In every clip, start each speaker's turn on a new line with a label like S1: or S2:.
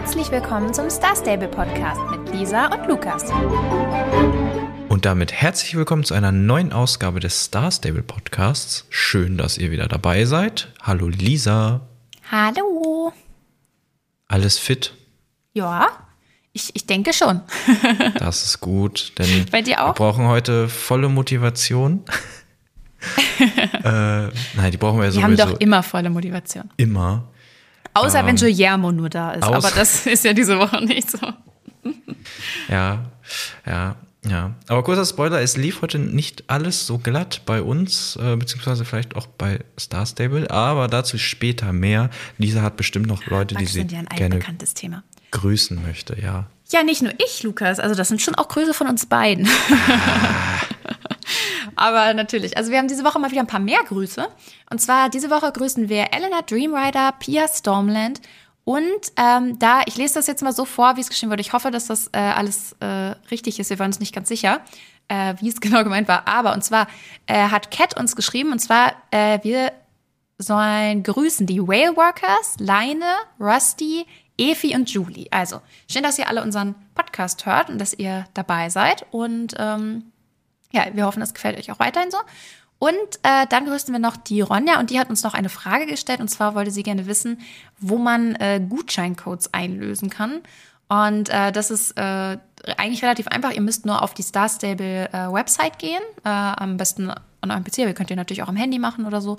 S1: Herzlich willkommen zum Star Stable Podcast mit Lisa und Lukas.
S2: Und damit herzlich willkommen zu einer neuen Ausgabe des Star Stable Podcasts. Schön, dass ihr wieder dabei seid. Hallo Lisa.
S1: Hallo.
S2: Alles fit?
S1: Ja, ich, ich denke schon.
S2: Das ist gut, denn
S1: Bei dir auch?
S2: wir brauchen heute volle Motivation. äh, nein, die brauchen wir
S1: Wir haben
S2: sowieso
S1: doch immer volle Motivation.
S2: immer.
S1: Außer wenn Guillermo nur da ist. Aber das ist ja diese Woche nicht so.
S2: Ja, ja, ja. Aber kurzer Spoiler, es lief heute nicht alles so glatt bei uns, äh, beziehungsweise vielleicht auch bei Star Stable, aber dazu später mehr. Lisa hat bestimmt noch Leute, die
S1: Das
S2: sie
S1: ja ein
S2: gerne
S1: Thema.
S2: grüßen möchte, ja.
S1: Ja, nicht nur ich, Lukas. Also das sind schon auch Grüße von uns beiden. Aber natürlich. Also wir haben diese Woche mal wieder ein paar mehr Grüße. Und zwar diese Woche grüßen wir Elena Dreamrider, Pia Stormland und ähm, da, ich lese das jetzt mal so vor, wie es geschrieben wurde. Ich hoffe, dass das äh, alles äh, richtig ist. Wir waren uns nicht ganz sicher, äh, wie es genau gemeint war. Aber und zwar äh, hat Cat uns geschrieben, und zwar äh, wir sollen grüßen die Whale Workers, Leine, Rusty, Efi und Julie. Also, schön, dass ihr alle unseren Podcast hört und dass ihr dabei seid. Und ähm, ja, wir hoffen, es gefällt euch auch weiterhin so. Und äh, dann grüßen wir noch die Ronja und die hat uns noch eine Frage gestellt. Und zwar wollte sie gerne wissen, wo man äh, Gutscheincodes einlösen kann. Und äh, das ist äh, eigentlich relativ einfach. Ihr müsst nur auf die Star Stable äh, Website gehen. Äh, am besten an eurem PC, aber ihr könnt ihr natürlich auch am Handy machen oder so.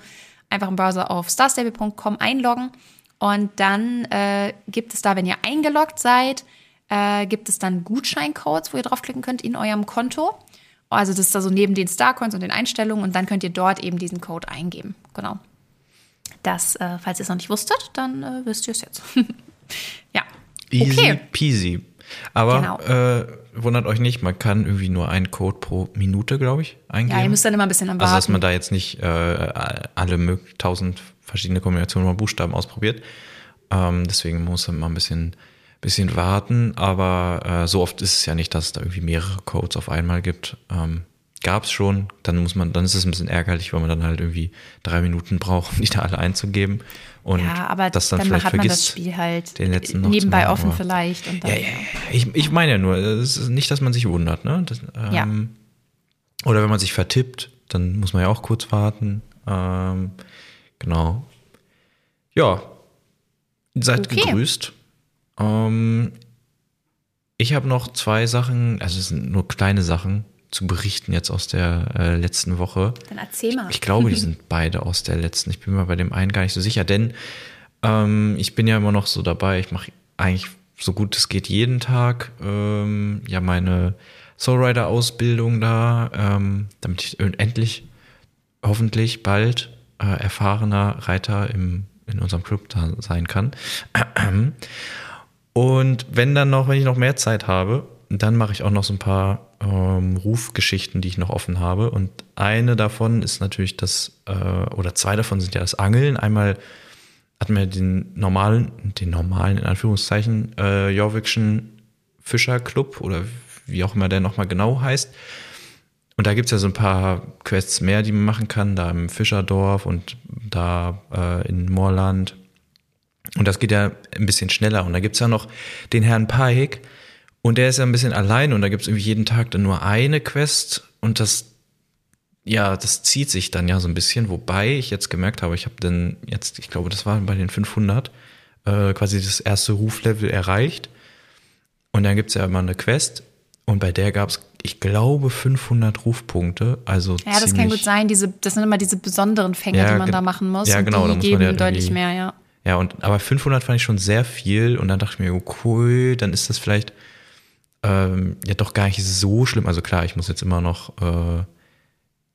S1: Einfach im Browser auf starstable.com einloggen. Und dann äh, gibt es da, wenn ihr eingeloggt seid, äh, gibt es dann Gutscheincodes, wo ihr draufklicken könnt in eurem Konto. Also das ist da so neben den Starcoins und den Einstellungen und dann könnt ihr dort eben diesen Code eingeben. Genau. Das, äh, falls ihr es noch nicht wusstet, dann äh, wisst ihr es jetzt. ja.
S2: Easy
S1: Okay.
S2: peasy. Aber
S1: Genau.
S2: äh, wundert euch nicht, man kann irgendwie nur einen Code pro Minute, glaube ich, eingeben.
S1: Ja, ihr müsst dann immer ein bisschen am
S2: also, dass
S1: Warten.
S2: man da jetzt nicht äh, alle tausend verschiedene Kombinationen von Buchstaben ausprobiert. Ähm, deswegen muss man mal ein bisschen, bisschen warten. Aber äh, so oft ist es ja nicht, dass es da irgendwie mehrere Codes auf einmal gibt. Ähm, Gab es schon, dann muss man, dann ist es ein bisschen ärgerlich, weil man dann halt irgendwie drei Minuten braucht, um die da alle einzugeben. Und
S1: ja, aber
S2: das dann,
S1: dann,
S2: vielleicht
S1: hat man das
S2: vergisst.
S1: Spiel halt
S2: den letzten noch
S1: nebenbei
S2: machen,
S1: offen vielleicht. Und dann,
S2: Ja, ja, ja. Ich, ich meine ja nur, es ist nicht, dass man sich wundert, ne? Das, ähm,
S1: Ja.
S2: Oder wenn man sich vertippt, dann muss man ja auch kurz warten. Ähm, genau. Ja. Seid
S1: Okay.
S2: gegrüßt. Ähm, ich habe noch zwei Sachen, also es sind nur kleine Sachen zu berichten jetzt aus der äh, letzten Woche.
S1: Dann erzähl mal.
S2: Ich glaube, die sind beide aus der letzten. Ich bin mir bei dem einen gar nicht so sicher, denn ähm, ich bin ja immer noch so dabei. Ich mache eigentlich so gut es geht jeden Tag ähm, ja meine Soulrider-Ausbildung da, ähm, damit ich endlich hoffentlich bald äh, erfahrener Reiter im, in unserem Club da sein kann. Und wenn dann noch, wenn ich noch mehr Zeit habe, dann mache ich auch noch so ein paar ähm, Rufgeschichten, die ich noch offen habe. Und eine davon ist natürlich das, äh, oder zwei davon sind ja das Angeln. Einmal hatten wir den normalen, den normalen, in Anführungszeichen, äh, Jorvikschen Fischerclub oder wie auch immer der nochmal genau heißt. Und da gibt's ja so ein paar Quests mehr, die man machen kann, da im Fischerdorf und da äh, in Moorland. Und das geht ja ein bisschen schneller. Und da gibt's ja noch den Herrn Pike. Und der ist ja ein bisschen allein und da gibt's irgendwie jeden Tag dann nur eine Quest. Und das, ja, das zieht sich dann ja so ein bisschen. Wobei ich jetzt gemerkt habe, ich habe dann jetzt, ich glaube, das war bei den 500, äh, quasi das erste Ruflevel erreicht. Und dann gibt's ja immer eine Quest. Und bei der gab's, ich glaube, 500 Rufpunkte. Also
S1: ja, das kann gut sein. Diese, das sind immer diese besonderen Fänge,
S2: Ja,
S1: die man da machen muss.
S2: ja, genau, da
S1: Die
S2: muss man
S1: geben
S2: ja
S1: deutlich mehr, ja.
S2: Ja, und aber 500 fand ich schon sehr viel und dann dachte ich mir, oh, cool, dann ist das vielleicht ähm, ja doch gar nicht so schlimm. Also klar, ich muss jetzt immer noch, äh,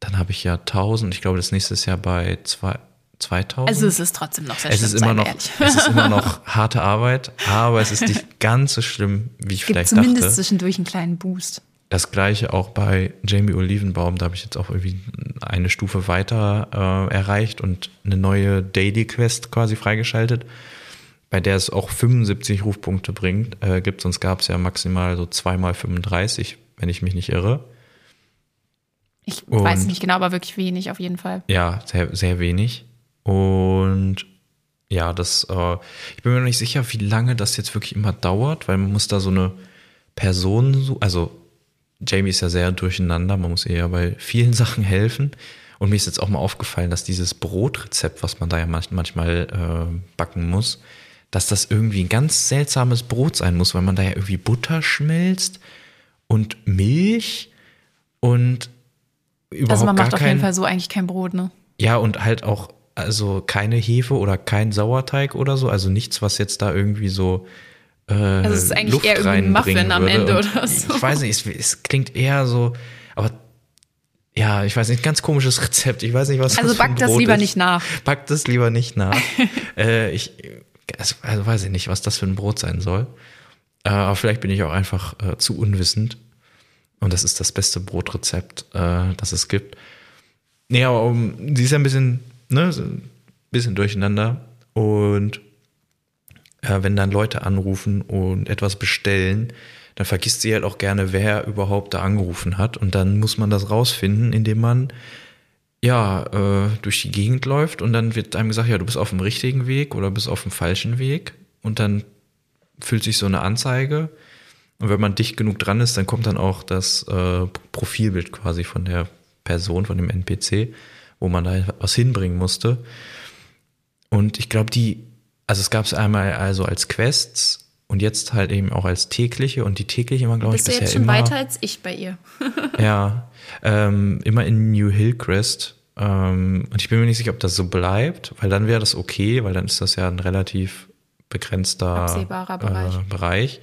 S2: dann habe ich ja 1000. Ich glaube, das nächste ist ja bei zwei, 2000.
S1: Also es ist trotzdem noch sehr
S2: es
S1: schlimm,
S2: ist immer noch,
S1: ehrlich.
S2: es ist immer noch harte Arbeit, aber es ist nicht ganz so schlimm, wie ich
S1: gibt
S2: vielleicht
S1: zumindest
S2: dachte.
S1: zwischendurch einen kleinen Boost.
S2: Das gleiche auch bei Jamie Olivenbaum, da habe ich jetzt auch irgendwie eine Stufe weiter äh, erreicht und eine neue Daily Quest quasi freigeschaltet, bei der es auch 75 Rufpunkte bringt, äh, gibt, sonst gab es ja maximal so zweimal 35, wenn ich mich nicht irre.
S1: Ich
S2: Und-
S1: weiß nicht genau, aber wirklich wenig auf jeden Fall.
S2: Ja, sehr, sehr wenig. Und ja, das, äh, ich bin mir noch nicht sicher, wie lange das jetzt wirklich immer dauert, weil man muss da so eine Person, also Jamie ist ja sehr durcheinander, man muss ihr ja bei vielen Sachen helfen. Und mir ist jetzt auch mal aufgefallen, dass dieses Brotrezept, was man da ja manch- manchmal äh, backen muss, dass das irgendwie ein ganz seltsames Brot sein muss, weil man da ja irgendwie Butter schmilzt und Milch und überhaupt
S1: Also man
S2: gar
S1: macht auf
S2: kein,
S1: jeden Fall so eigentlich kein Brot, ne?
S2: ja, und halt auch, also keine Hefe oder kein Sauerteig oder so, also nichts, was jetzt da irgendwie so. Äh,
S1: Also es ist eigentlich
S2: Luft
S1: eher irgendwie ein Muffin am. Ende oder so.
S2: Ich weiß nicht, es, es klingt eher so, aber ja, ich weiß nicht, ganz komisches Rezept. Ich weiß nicht, was
S1: Also
S2: das für ein
S1: back das lieber
S2: ist.
S1: nicht nach.
S2: Back das lieber nicht nach. äh, ich also, also weiß ich nicht, was das für ein Brot sein soll. Äh, aber vielleicht bin ich auch einfach äh, zu unwissend. Und das ist das beste Brotrezept, äh, das es gibt. Nee, aber um, sie ist ja ein bisschen, ne, ein bisschen durcheinander. Und äh, wenn dann Leute anrufen und etwas bestellen, dann vergisst sie halt auch gerne, wer überhaupt da angerufen hat. Und dann muss man das rausfinden, indem man ja äh, durch die Gegend läuft und dann wird einem gesagt, ja, du bist auf dem richtigen Weg oder bist auf dem falschen Weg. Und dann füllt sich so eine Anzeige. Und wenn man dicht genug dran ist, dann kommt dann auch das äh, Profilbild quasi von der Person, von dem NPC, wo man da was hinbringen musste. Und ich glaube, die, also es gab es einmal also als Quests und jetzt halt eben auch als tägliche. Und die tägliche war, glaube ich,
S1: Bist du
S2: bisher
S1: jetzt schon
S2: immer,
S1: weiter als ich bei ihr?
S2: ja, ähm, immer in New Hillcrest. Ähm, und ich bin mir nicht sicher, ob das so bleibt, weil dann wäre das okay, weil dann ist das ja ein relativ begrenzter
S1: Absehbarer Bereich.
S2: Äh, Bereich.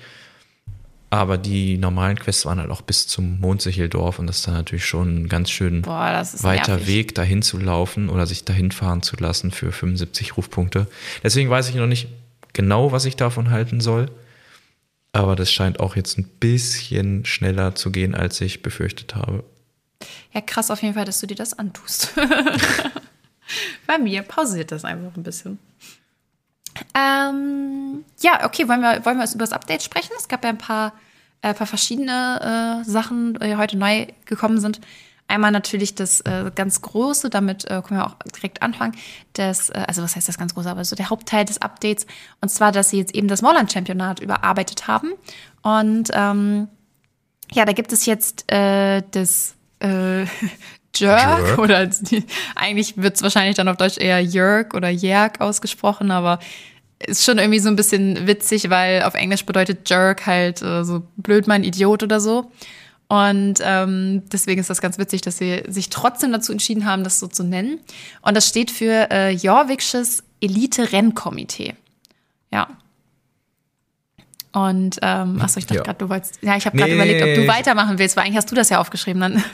S2: Aber die normalen Quests waren halt auch bis zum Mondsicheldorf und das ist dann natürlich schon ein ganz schön
S1: Boah,
S2: weiter
S1: nervig.
S2: Weg, dahin zu laufen oder sich dahin fahren zu lassen für 75 Rufpunkte. Deswegen weiß ich noch nicht genau, was ich davon halten soll. Aber das scheint auch jetzt ein bisschen schneller zu gehen, als ich befürchtet habe.
S1: Ja, krass auf jeden Fall, dass du dir das antust. Bei mir pausiert das einfach ein bisschen. Ähm, ja, okay, wollen wir, wollen wir über das Update sprechen? Es gab ja ein paar, äh, paar verschiedene äh, Sachen, die heute neu gekommen sind. Einmal natürlich das äh, ganz große, damit äh, können wir auch direkt anfangen. Das, äh, also was heißt das ganz große, aber so der Hauptteil des Updates. Und zwar, dass sie jetzt eben das Morland-Championat überarbeitet haben. Und ähm, ja, da gibt es jetzt äh, das äh, Jerk,
S2: Jerk.
S1: oder eigentlich wird es wahrscheinlich dann auf Deutsch eher Jörg oder Jerk ausgesprochen, aber ist schon irgendwie so ein bisschen witzig, weil auf Englisch bedeutet Jerk halt äh, so blöd mein Idiot oder so. Und ähm, deswegen ist das ganz witzig, dass sie sich trotzdem dazu entschieden haben, das so zu nennen. Und das steht für äh, Jorviksches Elite-Rennkomitee. Ja. Und ähm, achso, ich dachte
S2: Ja.
S1: gerade, du wolltest. Ja, ich habe gerade
S2: Nee,
S1: überlegt, ob du weitermachen willst, weil eigentlich hast du das ja aufgeschrieben. Dann.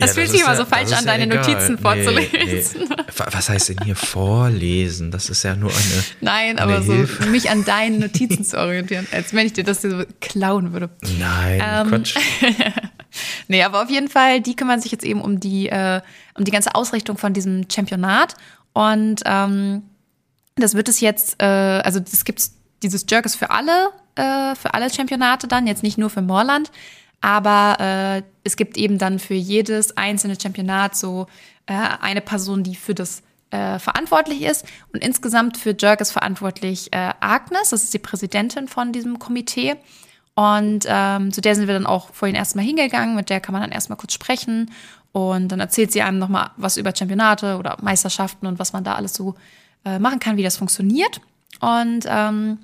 S1: Das
S2: Ja,
S1: fühlt sich immer
S2: ja-
S1: so falsch an,
S2: ja
S1: deine
S2: egal.
S1: Notizen
S2: Nee,
S1: vorzulesen.
S2: nee. Wa- Was heißt denn hier vorlesen? Das ist ja nur eine.
S1: Nein,
S2: eine
S1: aber so
S2: Hilfe.
S1: mich an deinen Notizen zu orientieren, als wenn ich dir das so klauen würde.
S2: Nein,
S1: Ähm,
S2: Quatsch.
S1: Nee, aber auf jeden Fall, die kümmern sich jetzt eben um die, äh, um die ganze Ausrichtung von diesem Championat. Und ähm, das wird es jetzt, äh, also das gibt's, dieses Jerk ist für alle, äh, für alle Championate dann, jetzt nicht nur für Moorland. Aber äh, es gibt eben dann für jedes einzelne Championat so äh, eine Person, die für das äh, verantwortlich ist. Und insgesamt für Jerk ist verantwortlich äh, Agnes, das ist die Präsidentin von diesem Komitee. Und ähm, zu der sind wir dann auch vorhin erstmal hingegangen, mit der kann man dann erstmal kurz sprechen. Und dann erzählt sie einem nochmal was über Championate oder Meisterschaften und was man da alles so äh, machen kann, wie das funktioniert. Und ähm,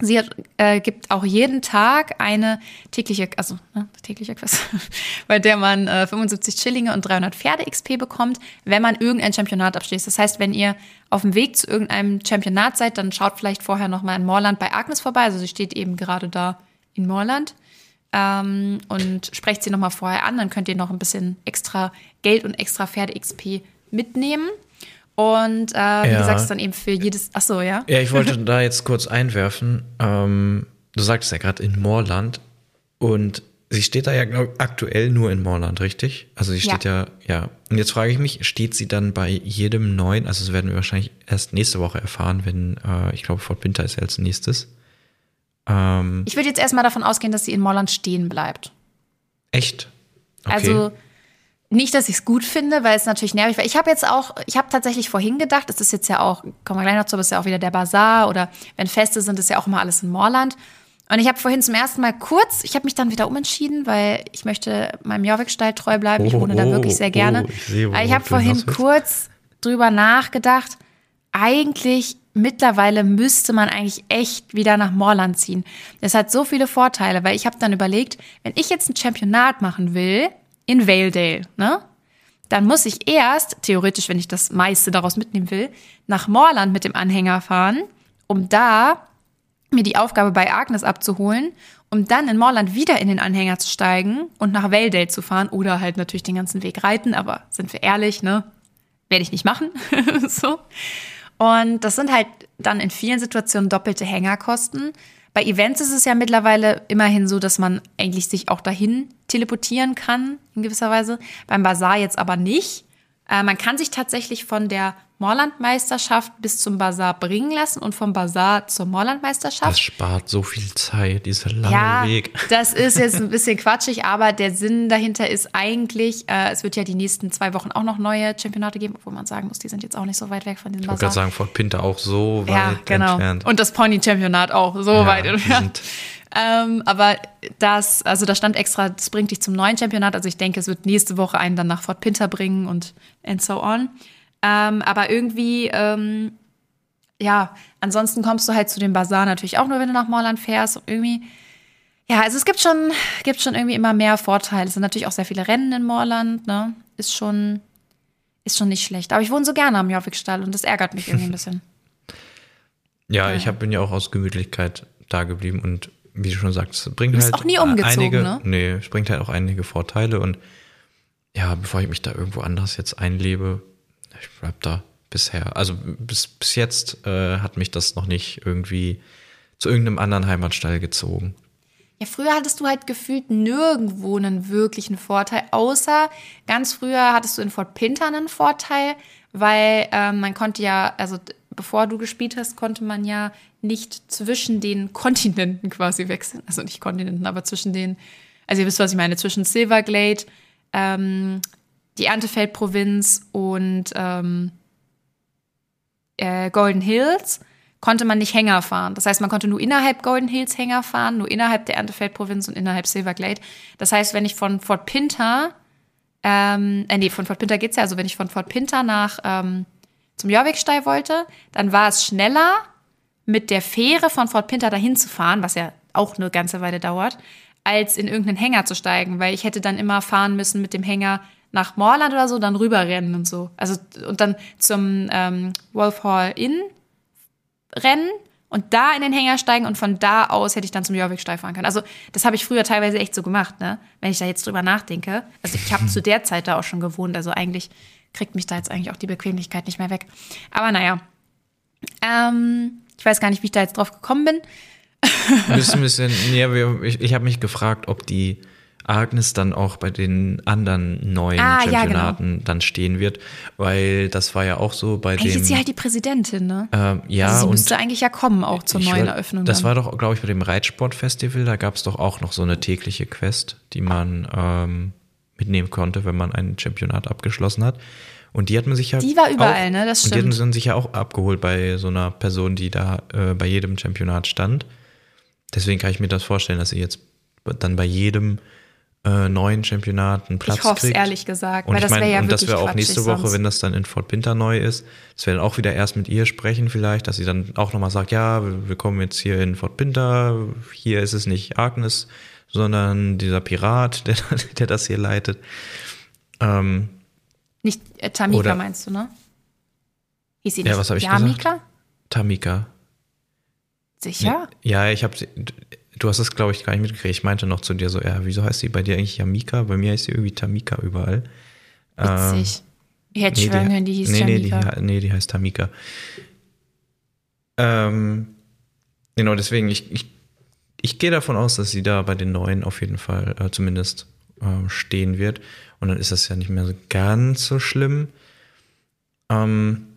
S1: sie hat, äh, gibt auch jeden Tag eine tägliche, also ne, tägliche Quest, bei der man äh, 75 Schillinge und 300 Pferde XP bekommt, wenn man irgendein Championat abschließt. Das heißt, wenn ihr auf dem Weg zu irgendeinem Championat seid, dann schaut vielleicht vorher noch mal in Moorland bei Agnes vorbei. Also sie steht eben gerade da in Moorland ähm, und sprecht sie noch mal vorher an. Dann könnt ihr noch ein bisschen extra Geld und extra Pferde XP mitnehmen. Und äh, wie
S2: Ja.
S1: gesagt, ist dann eben für jedes. Ach so, ja.
S2: Ja, ich wollte da jetzt kurz einwerfen. Ähm, du sagtest ja gerade in Moorland und sie steht da ja glaub, aktuell nur in Moorland, richtig? Also sie steht ja. ja, Und jetzt frage ich mich, steht sie dann bei jedem neuen, also das werden wir wahrscheinlich erst nächste Woche erfahren, wenn, äh, ich glaube, Fort Winter ist ja als nächstes. Ähm,
S1: Ich würde jetzt erstmal davon ausgehen, dass sie in Moorland stehen bleibt.
S2: echt? Okay.
S1: Also nicht, dass ich es gut finde, weil es natürlich nervig war. Ich habe jetzt auch, ich habe tatsächlich vorhin gedacht, es ist jetzt ja auch, kommen wir gleich noch zu, aber es ist ja auch wieder der Bazar oder wenn Feste sind, ist ja auch immer alles in Moorland. Und ich habe vorhin zum ersten Mal kurz, ich habe mich dann wieder umentschieden, weil ich möchte meinem Jorvik-Stall treu bleiben. Ich wohne oh, da wirklich sehr gerne. Oh, ich sehe, ich habe vorhin kurz drüber nachgedacht. Eigentlich mittlerweile müsste man eigentlich echt wieder nach Moorland ziehen. Das hat so viele Vorteile, weil ich habe dann überlegt, wenn ich jetzt ein Championat machen will in Valedale, ne? Dann muss ich erst, theoretisch, wenn ich das meiste daraus mitnehmen will, nach Moorland mit dem Anhänger fahren, um da mir die Aufgabe bei Agnes abzuholen, um dann in Moorland wieder in den Anhänger zu steigen und nach Valedale zu fahren oder halt natürlich den ganzen Weg reiten, aber sind wir ehrlich, ne? Werde ich nicht machen. so. Und das sind halt dann in vielen Situationen doppelte Hängerkosten. Bei Events ist es ja mittlerweile immerhin so, dass man eigentlich sich auch dahin teleportieren kann, in gewisser Weise. Beim Bazar jetzt aber nicht. Äh, man kann sich tatsächlich von der Moorlandmeisterschaft bis zum Bazar bringen lassen und vom Bazar zur Moorlandmeisterschaft.
S2: Das spart so viel Zeit, dieser lange
S1: ja,
S2: Weg.
S1: Das ist jetzt ein bisschen quatschig, aber der Sinn dahinter ist eigentlich, äh, es wird ja die nächsten zwei Wochen auch noch neue Championate geben, obwohl man sagen muss, die sind jetzt auch nicht so weit weg von diesem
S2: ich
S1: Bazar.
S2: Ich wollte gerade sagen, Fort Pinter auch so weit ja, genau. entfernt.
S1: Und das Pony-Championat auch so ja, weit entfernt. Ähm, aber das, also da stand extra, das bringt dich zum neuen Championat. Also ich denke, es wird nächste Woche einen dann nach Fort Pinter bringen und and so on. Ähm, aber irgendwie, ähm, ja, ansonsten kommst du halt zu dem Bazar natürlich auch nur, wenn du nach Morland fährst. Und irgendwie, ja, also es gibt schon, gibt schon irgendwie immer mehr Vorteile. Es sind natürlich auch sehr viele Rennen in Morland, ne? Ist schon, ist schon nicht schlecht. Aber ich wohne so gerne am Jorvikstall und das ärgert mich irgendwie ein bisschen.
S2: ja, ja, ich hab, bin ja auch aus Gemütlichkeit da geblieben und wie du schon sagst, es bringt
S1: du
S2: bist
S1: halt auch nie umgezogen,
S2: einige,
S1: ne?
S2: Nee, es bringt halt auch einige Vorteile und ja, bevor ich mich da irgendwo anders jetzt einlebe, ich bleib da bisher. Also bis, bis jetzt äh, hat mich das noch nicht irgendwie zu irgendeinem anderen Heimatstall gezogen.
S1: Ja, früher hattest du halt gefühlt nirgendwo einen wirklichen Vorteil, außer ganz früher hattest du in Fort Pinter einen Vorteil, weil ähm, man konnte ja, also bevor du gespielt hast, konnte man ja nicht zwischen den Kontinenten quasi wechseln. Also nicht Kontinenten, aber zwischen den, also ihr wisst, was ich meine, zwischen Silverglade, ähm, die Erntefeld-Provinz und ähm, äh, Golden Hills konnte man nicht Hänger fahren. Das heißt, man konnte nur innerhalb Golden Hills Hänger fahren, nur innerhalb der Erntefeld-Provinz und innerhalb Silverglade. Das heißt, wenn ich von Fort Pinter, ähm, äh, nee, von Fort Pinter geht's ja, also wenn ich von Fort Pinter nach ähm, zum Jorviksteig wollte, dann war es schneller, mit der Fähre von Fort Pinter dahin zu fahren, was ja auch eine ganze Weile dauert, als in irgendeinen Hänger zu steigen, weil ich hätte dann immer fahren müssen mit dem Hänger nach Moorland oder so, dann rüberrennen und so. Also und dann zum ähm, Wolf Hall Inn rennen und da in den Hänger steigen und von da aus hätte ich dann zum Jorviksteig fahren können. Also das habe ich früher teilweise echt so gemacht, ne? Wenn ich da jetzt drüber nachdenke. Also ich habe zu der Zeit da auch schon gewohnt, also eigentlich kriegt mich da jetzt eigentlich auch die Bequemlichkeit nicht mehr weg. Aber naja, ähm, ich weiß gar nicht, wie ich da jetzt drauf gekommen bin.
S2: Müssen ein bisschen, ja, ich, ich habe mich gefragt, ob die Agnes dann auch bei den anderen neuen ah, Championaten ja, genau. dann stehen wird, weil das war ja auch so bei
S1: eigentlich
S2: dem.
S1: ist sie halt die Präsidentin, ne?
S2: Ähm, ja,
S1: also sie müsste eigentlich ja kommen auch zur neuen war, Eröffnung.
S2: Das dann. war doch, glaube ich, bei dem Reitsportfestival. Da gab es doch auch noch so eine tägliche Quest, die man ähm, mitnehmen konnte, wenn man ein Championat abgeschlossen hat. Und die hat man sich ja.
S1: Die war überall,
S2: auch,
S1: ne? Das stimmt.
S2: Und die hat man sich ja auch abgeholt bei so einer Person, die da äh, bei jedem Championat stand. Deswegen kann ich mir das vorstellen, dass sie jetzt dann bei jedem äh, neuen Championat einen Platz
S1: ich hoffe
S2: kriegt.
S1: ehrlich gesagt,
S2: und
S1: weil das wäre ja
S2: Und
S1: das
S2: wäre
S1: auch
S2: nächste Woche,
S1: sonst.
S2: wenn das dann in Fort Pinter neu ist, dass wir dann auch wieder erst mit ihr sprechen vielleicht, dass sie dann auch nochmal sagt, ja, wir, kommen jetzt hier in Fort Pinter, hier ist es nicht Agnes, sondern dieser Pirat, der, der das hier leitet. Ähm,
S1: nicht äh, Tamika oder, meinst du, ne?
S2: Hieß sie nicht ja, was habe ich Jamika? gesagt? Tamika.
S1: Sicher?
S2: Ja, ich habe. Du hast es, glaube ich, gar nicht mitgekriegt. Ich meinte noch zu dir so, ja, wieso heißt sie bei dir eigentlich Jamika? Bei mir heißt sie irgendwie Tamika überall.
S1: Witzig. Ähm, ich hätte nee, schwören können, die hieß
S2: nee,
S1: Jamika.
S2: Nee, die, nee, die heißt Tamika. Ähm, genau, deswegen, ich, ich, ich gehe davon aus, dass sie da bei den Neuen auf jeden Fall äh, zumindest äh, stehen wird. Und dann ist das ja nicht mehr so ganz so schlimm. Ähm,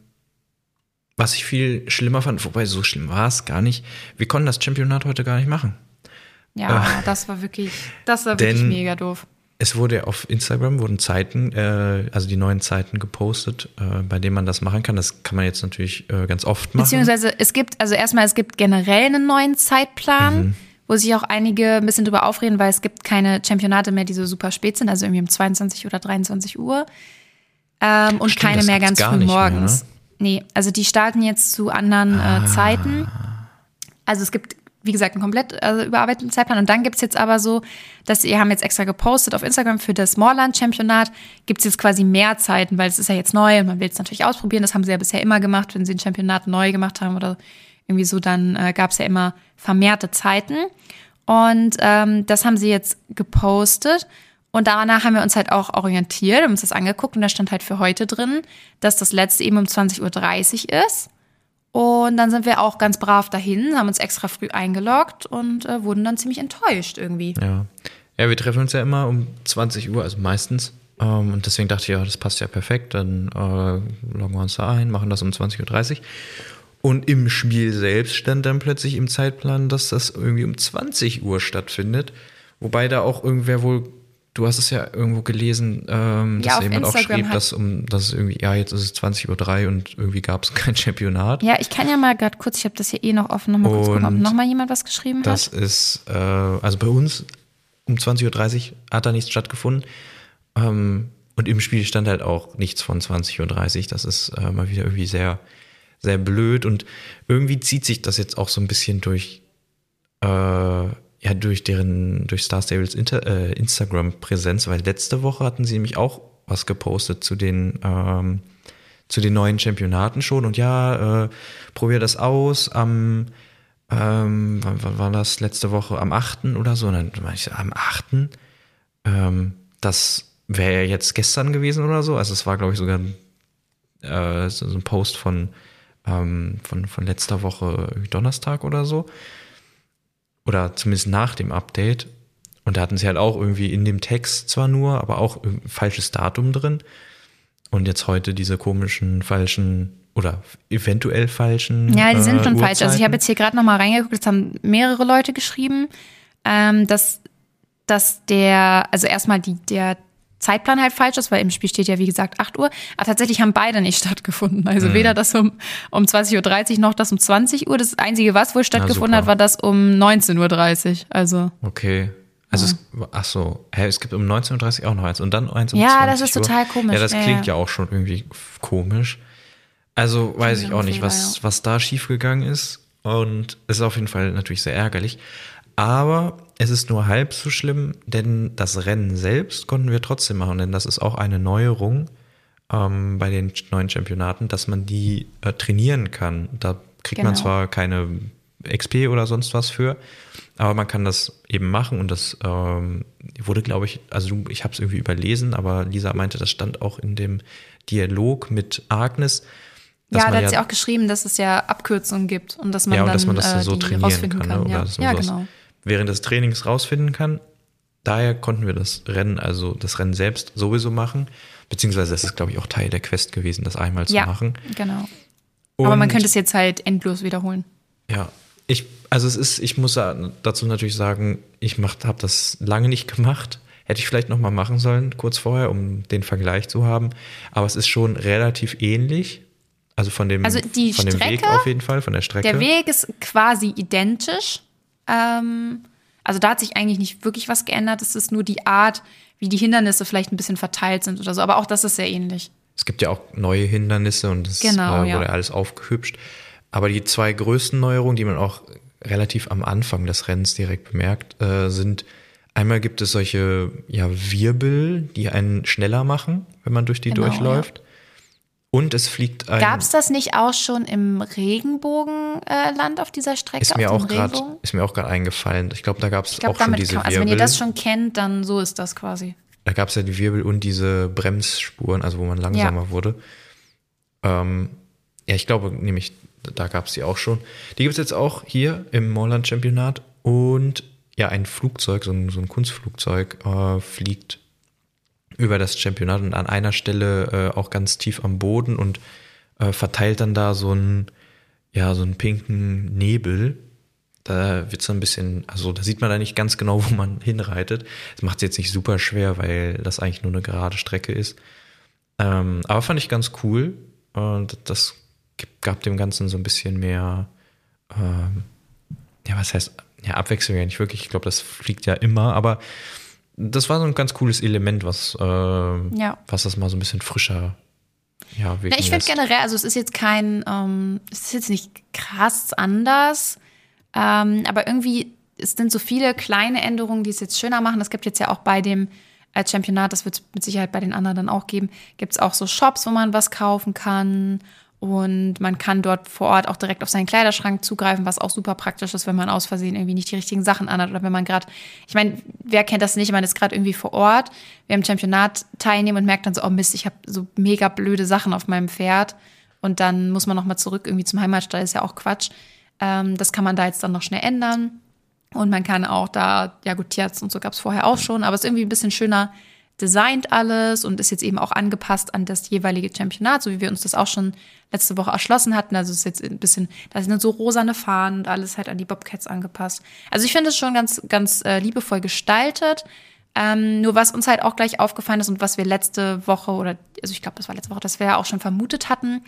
S2: was ich viel schlimmer fand, wobei so schlimm war es gar nicht, wir konnten das Championat heute gar nicht machen.
S1: Ja, äh, das war wirklich, das war wirklich mega doof.
S2: es wurde auf Instagram wurden Zeiten, äh, also die neuen Zeiten gepostet, äh, bei denen man das machen kann. Das kann man jetzt natürlich äh, ganz oft machen.
S1: Beziehungsweise es gibt, also erstmal, es gibt generell einen neuen Zeitplan, mhm. wo sich auch einige ein bisschen drüber aufreden, weil es gibt keine Championate mehr, die so super spät sind, also irgendwie um 22 oder 23 Uhr. Ähm, und Stimmt, keine mehr ganz früh morgens. Mehr, ne? Nee, also die starten jetzt zu anderen äh, ah. Zeiten. Also es gibt wie gesagt, einen komplett also überarbeiteten Zeitplan. Und dann gibt's jetzt aber so, dass ihr haben jetzt extra gepostet auf Instagram für das Moorland-Championat, gibt's jetzt quasi mehr Zeiten, weil es ist ja jetzt neu und man will es natürlich ausprobieren. Das haben sie ja bisher immer gemacht, wenn sie ein Championat neu gemacht haben oder irgendwie so, dann äh, gab's ja immer vermehrte Zeiten. Und ähm, das haben sie jetzt gepostet. Und danach haben wir uns halt auch orientiert, haben uns das angeguckt und da stand halt für heute drin, dass das letzte eben um 20.30 Uhr ist. Und dann sind wir auch ganz brav dahin, haben uns extra früh eingeloggt und äh, wurden dann ziemlich enttäuscht irgendwie.
S2: Ja. Ja, wir treffen uns ja immer um 20 Uhr, also meistens. Ähm, und deswegen dachte ich, ja, das passt ja perfekt. Dann äh, loggen wir uns da ein, machen das um 20.30 Uhr. Und im Spiel selbst stand dann plötzlich im Zeitplan, dass das irgendwie um 20 Uhr stattfindet. Wobei da auch irgendwer wohl Du hast es ja irgendwo gelesen, ähm, dass ja, jemand Instagram auch schrieb, dass, um, dass es irgendwie, ja, jetzt ist es 20.03 Uhr und irgendwie gab es kein Championat.
S1: Ja, ich kann ja mal gerade kurz, ich habe das hier eh noch offen, nochmal kurz gucken, ob nochmal jemand was geschrieben
S2: das hat. Das ist, äh, also bei uns um 20.30 Uhr hat da nichts stattgefunden. Ähm, und im Spiel stand halt auch nichts von 20.30 Uhr. Das ist äh, mal wieder irgendwie sehr, sehr blöd. Und irgendwie zieht sich das jetzt auch so ein bisschen durch äh, ja, durch deren, durch Star Stables äh, Instagram-Präsenz, weil letzte Woche hatten sie nämlich auch was gepostet zu den, ähm, zu den neuen Championaten schon und ja, äh, probier das aus am, ähm, wann, wann, war das letzte Woche? Am 8. oder so? Und dann meine ich, am 8. Ähm, das wäre ja jetzt gestern gewesen oder so. Also es war, glaube ich, sogar äh, so ein Post von, ähm, von, von letzter Woche Donnerstag oder so oder zumindest nach dem Update. Und da hatten sie halt auch irgendwie in dem Text zwar nur, aber auch ein falsches Datum drin. Und jetzt heute diese komischen falschen oder eventuell falschen.
S1: Ja, die sind äh, schon falsch. Also ich habe jetzt hier gerade nochmal reingeguckt, es haben mehrere Leute geschrieben, ähm, dass, dass der, also erstmal die, der Zeitplan halt falsch ist, weil im Spiel steht ja, wie gesagt, 8 Uhr. Aber tatsächlich haben beide nicht stattgefunden. Also mhm. weder das um, um 20.30 Uhr noch das um 20 Uhr. Das Einzige, was wohl stattgefunden hat, war das um 19.30 Uhr. Also.
S2: Okay. Also, ja. es, ach so, hä, es gibt um 19.30 Uhr auch noch eins und dann eins um
S1: ja,
S2: 20
S1: Ja, das ist
S2: Uhr.
S1: total komisch.
S2: Ja, das klingt ja, ja auch schon irgendwie komisch. Also weiß ich auch nicht, was, was da schiefgegangen ist. Und es ist auf jeden Fall natürlich sehr ärgerlich. Aber es ist nur halb so schlimm, denn das Rennen selbst konnten wir trotzdem machen, denn das ist auch eine Neuerung ähm, bei den neuen Championaten, dass man die äh, trainieren kann. Da kriegt genau. man zwar keine XP oder sonst was für, aber man kann das eben machen und das ähm, wurde, glaube ich, also ich habe es irgendwie überlesen, aber Lisa meinte, das stand auch in dem Dialog mit Agnes.
S1: Ja, da hat ja, sie auch geschrieben, dass es ja Abkürzungen gibt und dass man
S2: ja, und
S1: dann
S2: dass man das äh, so trainieren kann. kann.
S1: Ne? Ja, ja genau
S2: während des Trainings rausfinden kann. Daher konnten wir das Rennen, also das Rennen selbst sowieso machen. Beziehungsweise es ist, glaube ich, auch Teil der Quest gewesen, das einmal zu
S1: ja,
S2: machen.
S1: Genau. Und Aber man könnte es jetzt halt endlos wiederholen.
S2: Ja, ich, also es ist, ich muss dazu natürlich sagen, ich habe das lange nicht gemacht. Hätte ich vielleicht noch mal machen sollen, kurz vorher, um den Vergleich zu haben. Aber es ist schon relativ ähnlich. Also von dem,
S1: also die
S2: von
S1: dem
S2: Strecke, Weg auf jeden Fall, von der Strecke.
S1: Der Weg ist quasi identisch. Ähm, also da hat sich eigentlich nicht wirklich was geändert. Es ist nur die Art, wie die Hindernisse vielleicht ein bisschen verteilt sind oder so. Aber auch das ist sehr ähnlich.
S2: Es gibt ja auch neue Hindernisse und es genau, äh, wurde ja. alles aufgehübscht. Aber die zwei größten Neuerungen, die man auch relativ am Anfang des Rennens direkt bemerkt, äh, sind einmal gibt es solche ja, Wirbel, die einen schneller machen, wenn man durch die genau, durchläuft. Ja. Und es fliegt ein.
S1: Gab es das nicht auch schon im Regenbogenland äh, auf dieser Strecke?
S2: Ist mir, auch grad, ist mir auch gerade eingefallen. Ich glaube, da gab es auch schon diese
S1: kann,
S2: Also,
S1: wenn ihr das schon kennt, dann so ist das quasi.
S2: Da gab es ja die Wirbel und diese Bremsspuren, also wo man langsamer ja. wurde. Ähm, ja, ich glaube, nämlich, da gab es die auch schon. Die gibt es jetzt auch hier im Morland-Championat. Und ja, ein Flugzeug, so ein, so ein Kunstflugzeug, äh, fliegt über das Championat und an einer Stelle äh, auch ganz tief am Boden und äh, verteilt dann da so einen, ja, so einen pinken Nebel, da wird so ein bisschen, also da sieht man da nicht ganz genau, wo man hinreitet. Das macht es jetzt nicht super schwer, weil das eigentlich nur eine gerade Strecke ist. Ähm, aber fand ich ganz cool. Und das gab dem Ganzen so ein bisschen mehr, ähm, ja, was heißt, ja, Abwechslung ja nicht wirklich. Ich glaube, das fliegt ja immer, aber das war so ein ganz cooles Element, was, äh, ja. was das mal so ein bisschen frischer ja,
S1: ja, ich finde generell, also es ist jetzt kein, ähm, es ist jetzt nicht krass anders, ähm, aber irgendwie es sind so viele kleine Änderungen, die es jetzt schöner machen. Es gibt jetzt ja auch bei dem äh, Championat, das wird es mit Sicherheit bei den anderen dann auch geben, gibt es auch so Shops, wo man was kaufen kann. Und man kann dort vor Ort auch direkt auf seinen Kleiderschrank zugreifen, was auch super praktisch ist, wenn man aus Versehen irgendwie nicht die richtigen Sachen anhat oder wenn man gerade, ich meine, wer kennt das nicht, man ist gerade irgendwie vor Ort, wir im Championat teilnehmen und merkt dann so, oh Mist, ich habe so mega blöde Sachen auf meinem Pferd und dann muss man nochmal zurück irgendwie zum Heimatstall, ist ja auch Quatsch. Ähm, das kann man da jetzt dann noch schnell ändern. Und man kann auch da, ja gut, Tierarzt und so gab es vorher auch schon, aber es ist irgendwie ein bisschen schöner designt alles und ist jetzt eben auch angepasst an das jeweilige Championat, so wie wir uns das auch schon letzte Woche erschlossen hatten. Also ist jetzt ein bisschen, da sind so rosane Fahnen und alles halt an die Bobcats angepasst. Also ich finde es schon ganz, ganz äh, liebevoll gestaltet. Ähm, nur was uns halt auch gleich aufgefallen ist und was wir letzte Woche oder, also ich glaube, das war letzte Woche, das wir ja auch schon vermutet hatten,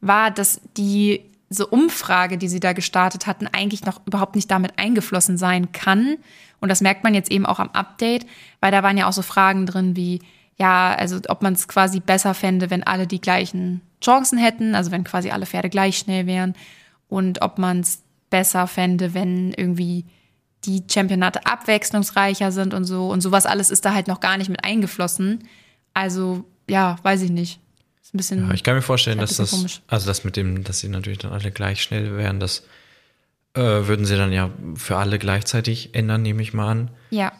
S1: war, dass die diese Umfrage, die sie da gestartet hatten, eigentlich noch überhaupt nicht damit eingeflossen sein kann. Und das merkt man jetzt eben auch am Update, weil da waren ja auch so Fragen drin wie, ja, also ob man es quasi besser fände, wenn alle die gleichen Chancen hätten, also wenn quasi alle Pferde gleich schnell wären. Und ob man es besser fände, wenn irgendwie die Championate abwechslungsreicher sind und so. Und sowas alles ist da halt noch gar nicht mit eingeflossen. Also, ja, weiß ich nicht.
S2: Ist ein bisschen. Ja, ich kann mir vorstellen, dass das, komisch. also das mit dem, dass sie natürlich dann alle gleich schnell wären, das äh, würden sie dann ja für alle gleichzeitig ändern, nehme ich mal an.
S1: Ja.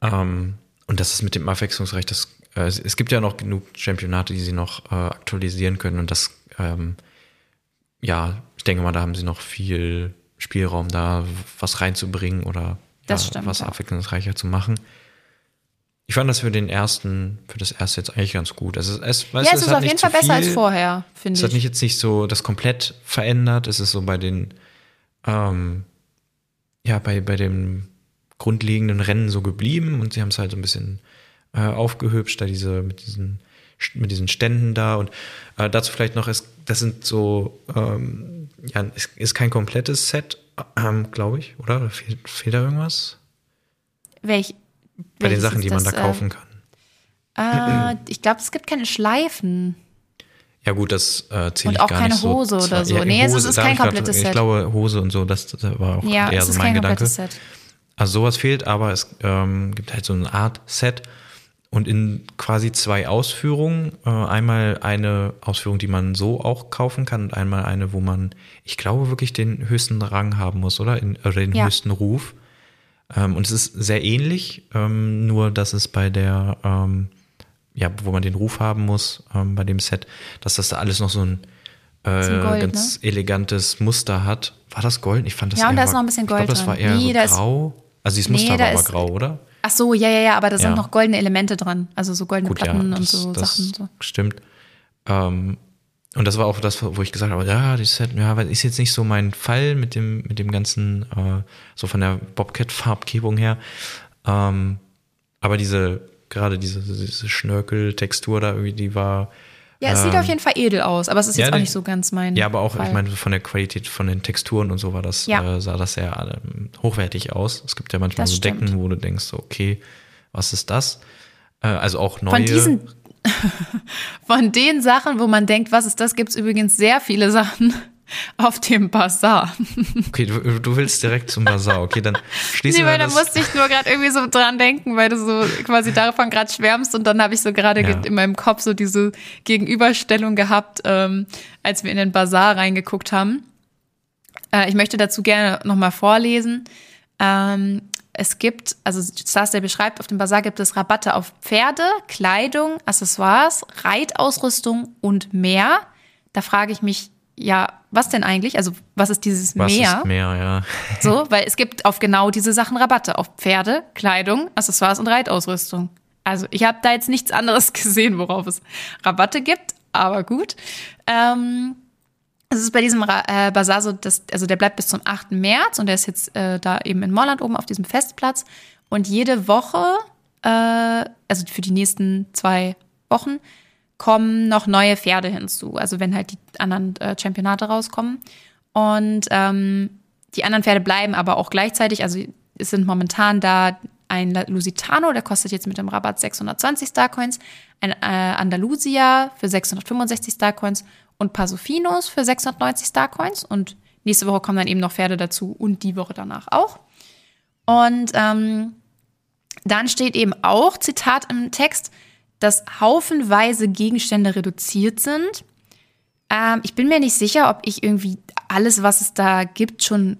S2: Ähm, und das ist mit dem Abwechslungsrecht, das, äh, es gibt ja noch genug Championate, die sie noch äh, aktualisieren können und das, ähm, ja, ich denke mal, da haben sie noch viel Spielraum, da was reinzubringen oder ja, stimmt, was ja. abwechslungsreicher zu machen. Ich fand das für den ersten, für das erste jetzt eigentlich ganz gut. Also es,
S1: weißt, ja, es, es ist auf jeden Fall besser als vorher, finde
S2: ich. Es hat mich jetzt nicht so das komplett verändert. Es ist so bei den, ähm, ja, bei, bei dem grundlegenden Rennen so geblieben und sie haben es halt so ein bisschen äh, aufgehübscht, da diese, mit diesen, mit diesen Ständen da und äh, dazu vielleicht noch, ist, das sind so, ähm, ja, ist, ist kein komplettes Set, ähm, glaube ich, oder? Fehlt, fehlt da irgendwas?
S1: Welch,
S2: bei den Sachen, die man das, da kaufen
S1: kann. Äh, ich glaube, es gibt keine Schleifen.
S2: Ja gut, das äh, zähle ich
S1: gar nicht Und auch keine Hose oder so. Ja, nee, Hose, es ist kein komplettes Set.
S2: Ich glaube, Hose und so, das, das war auch ja, eher so mein Gedanke. Set. Also sowas fehlt, aber es ähm, gibt halt so eine Art Set und in quasi zwei Ausführungen. Äh, einmal eine Ausführung, die man so auch kaufen kann und einmal eine, wo man, ich glaube, wirklich den höchsten Rang haben muss, oder? In, oder den ja. höchsten Ruf. Ähm, und es ist sehr ähnlich, ähm, nur dass es bei der, ähm, ja, wo man den Ruf haben muss, ähm, bei dem Set, dass das da alles noch so ein äh, Gold, ganz ne? elegantes Muster hat. War das Gold? Ich fand das
S1: Ja, und da ist noch ein bisschen Gold.
S2: Ich glaube, das war eher nee, so grau. Also dieses Muster nee, war aber grau, oder?
S1: Ach so, ja, ja, ja, aber da ja. sind noch goldene Elemente dran. Also so goldene Gut, Platten ja, das, und so das Sachen. So.
S2: Stimmt. Ähm, und das war auch das, wo ich gesagt habe, ja, das Set, ja, ist jetzt nicht so mein Fall mit dem, mit dem ganzen, äh, so von der Bobcat-Farbgebung her. Ähm, aber diese, gerade diese, diese Schnörkel-Textur da irgendwie, die war.
S1: Ja, es ähm, sieht auf jeden Fall edel aus, aber es ist ja, jetzt auch nicht so ganz mein.
S2: Ja, aber auch, Fall. ich meine, von der Qualität von den Texturen und so war das, ja. äh, sah das sehr ähm, hochwertig aus. Es gibt ja manchmal das so stimmt. Decken, wo du denkst, okay, was ist das? Äh, also auch neue.
S1: Von diesen Von den Sachen, wo man denkt, was ist das, gibt es übrigens sehr viele Sachen auf dem Bazar.
S2: Okay, du, du willst direkt zum Bazar. Okay, dann schließen nee,
S1: wir das. da musste ich nur gerade irgendwie so dran denken, weil du so quasi davon gerade schwärmst und dann habe ich so gerade ja. in meinem Kopf so diese Gegenüberstellung gehabt, ähm, als wir in den Bazar reingeguckt haben. Äh, ich möchte dazu gerne nochmal vorlesen. Ähm, es gibt, also Starsdale beschreibt, auf dem Bazar gibt es Rabatte auf Pferde, Kleidung, Accessoires, Reitausrüstung und mehr. Da frage ich mich, ja, was denn eigentlich? Also, was ist dieses was mehr?
S2: Ist mehr, ja.
S1: so, weil es gibt auf genau diese Sachen Rabatte auf Pferde, Kleidung, Accessoires und Reitausrüstung. Also, ich habe da jetzt nichts anderes gesehen, worauf es Rabatte gibt, aber gut. Ähm, Es ist bei diesem äh, Bazar so, dass, also der bleibt bis zum 8. März und der ist jetzt äh, da eben in Molland oben auf diesem Festplatz. Und jede Woche, äh, also für die nächsten zwei Wochen, kommen noch neue Pferde hinzu. Also wenn halt die anderen äh, Championate rauskommen. Und ähm, die anderen Pferde bleiben aber auch gleichzeitig. Also es sind momentan da ein Lusitano, der kostet jetzt mit dem Rabatt 620 Starcoins, ein äh, Andalusia für 665 Starcoins und Pasofinos für 690 Starcoins. Und nächste Woche kommen dann eben noch Pferde dazu und die Woche danach auch. Und ähm, dann steht eben auch, Zitat im Text, dass haufenweise Gegenstände reduziert sind. Ähm, ich bin mir nicht sicher, ob ich irgendwie alles, was es da gibt, schon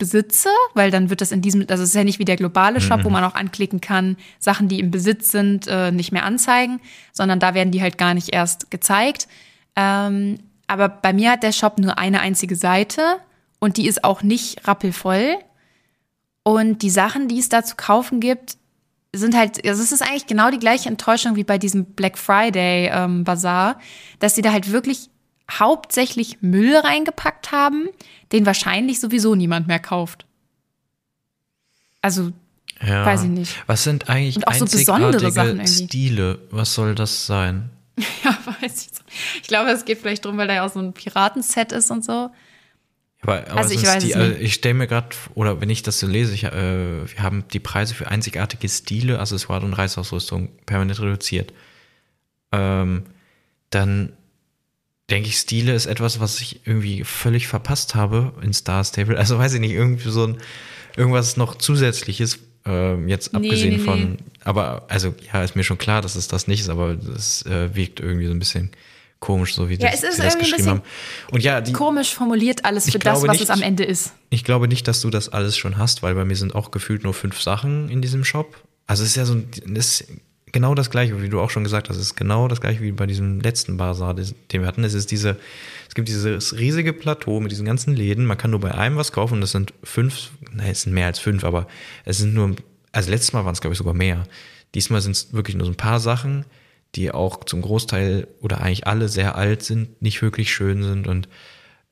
S1: besitze, weil dann wird das in diesem, also es ist ja nicht wie der globale Shop, mhm. wo man auch anklicken kann, Sachen, die im Besitz sind, äh, nicht mehr anzeigen, sondern da werden die halt gar nicht erst gezeigt. Ähm, aber bei mir hat der Shop nur eine einzige Seite und die ist auch nicht rappelvoll. Und die Sachen, die es da zu kaufen gibt, sind halt, also es ist eigentlich genau die gleiche Enttäuschung wie bei diesem Black Friday ähm, Bazaar, dass sie da halt wirklich hauptsächlich Müll reingepackt haben, den wahrscheinlich sowieso niemand mehr kauft. Also, ja. weiß ich nicht.
S2: Was sind eigentlich Und auch so besondere Sachen irgendwie. Stile? Was soll das sein?
S1: ja, weiß ich. So. Ich glaube, es geht vielleicht darum, weil da ja auch so ein Piratenset ist und so.
S2: Aber, aber also ich weiß die, also ich stelle mir gerade, oder wenn ich das so lese, ich, äh, wir haben die Preise für einzigartige Stile, Accessoire und Reiseausrüstung permanent reduziert. Ähm, dann denke ich, Stile ist etwas, was ich irgendwie völlig verpasst habe in Star Stable. Also weiß ich nicht, irgendwie so ein irgendwas noch zusätzliches, äh, jetzt abgesehen nee, nee, von, nee. aber also ja, ist mir schon klar, dass es das nicht ist, aber das äh, wirkt irgendwie so ein bisschen komisch, so wie ja, das, es ist sie das geschrieben haben.
S1: Und ja, die, komisch formuliert alles für das, was nicht, es am Ende ist.
S2: Ich glaube nicht, dass du das alles schon hast, weil bei mir sind auch gefühlt nur fünf Sachen in diesem Shop. Also es ist ja so, das ist genau das gleiche, wie du auch schon gesagt hast, es ist genau das gleiche wie bei diesem letzten Bazar, den wir hatten. Es ist diese, es gibt dieses riesige Plateau mit diesen ganzen Läden. Man kann nur bei einem was kaufen. Das sind fünf, nein, es sind mehr als fünf, aber es sind nur, also letztes Mal waren es glaube ich sogar mehr. Diesmal sind es wirklich nur so ein paar Sachen, die auch zum Großteil oder eigentlich alle sehr alt sind, nicht wirklich schön sind und